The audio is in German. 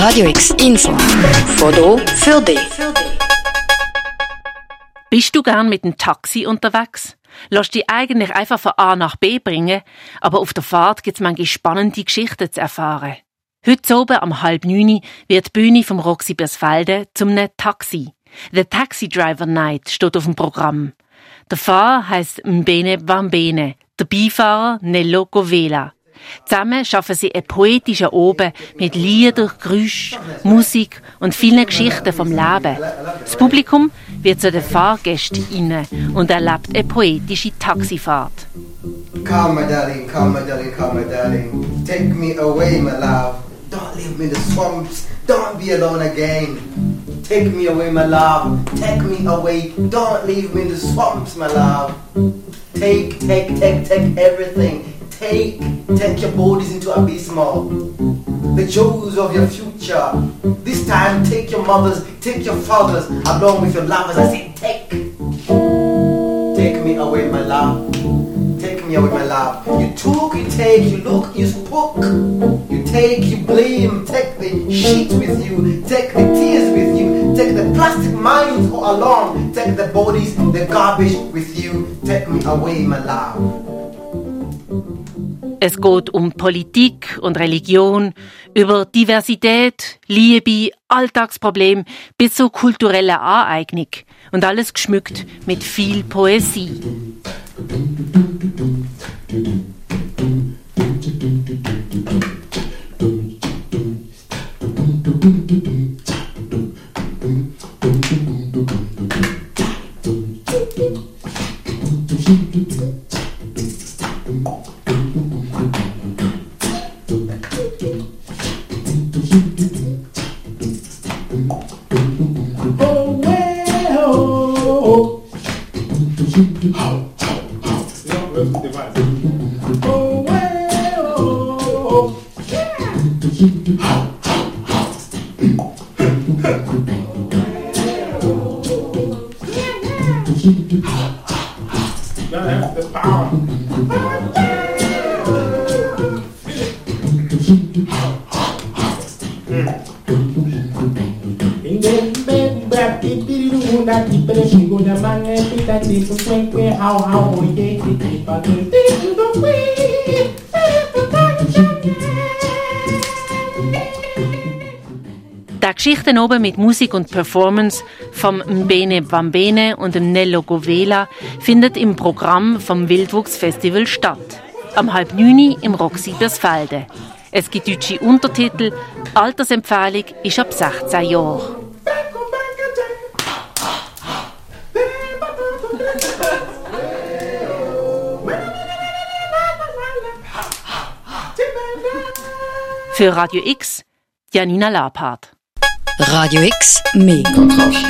Radio X Info. Foto für dich. Bist du gern mit dem Taxi unterwegs? Lass dich eigentlich einfach von A nach B bringen, aber auf der Fahrt gibt's manchmal spannende Geschichten zu erfahren. Heute oben am halb neun wird die Bühne vom Roxy Bersfelde zum Taxi. The Taxi Driver Night steht auf dem Programm. Der Fahrer heisst Mbene Bambene, der Beifahrer Nello Govela. Zusammen schaffen sie einen poetischen Oben mit Lieder, Geräusch, Musik und vielen Geschichten vom Leben. Das Publikum wird zu den Fahrgästen und erlebt eine poetische Taxifahrt. Come, my darling, come, my darling, come, my darling. Take me away, my love. Don't leave me in the swamps. Don't be alone again. Take me away, my love. Take me away. Don't leave me in the swamps, my love. Take, take, take, take everything. Take, take your bodies into abysmal. The jewels of your future. This time, take your mothers, take your fathers, along with your lovers. I say, take. Take me away, my love. Take me away, my love. You took, you take, you look, you spoke. You take, you blame. Take the shit with you. Take the tears with you. Take the plastic minds along. Take the bodies, the garbage with you. Take me away, my love. Es geht um Politik und Religion, über Diversität, Liebe, Alltagsproblem bis zur kulturellen Aneignung und alles geschmückt mit viel Poesie. do, how, how, how. You know, the device. Oh, well, oh. Yeah. How, how, how. yeah, yeah. Now that's the power. Yeah. Thank you. Der Geschichten oben mit Musik und Performance vom Mbene Bambene und dem Nello Govela findet im Programm vom Wildwuchsfestival statt. Am halb neun im Roxy Bersfelde. Es gibt deutsche Untertitel. Altersempfehlung ist ab 16 Jahren. Für Radio X, Janina Lapart. Radio X, mehr Kontrast.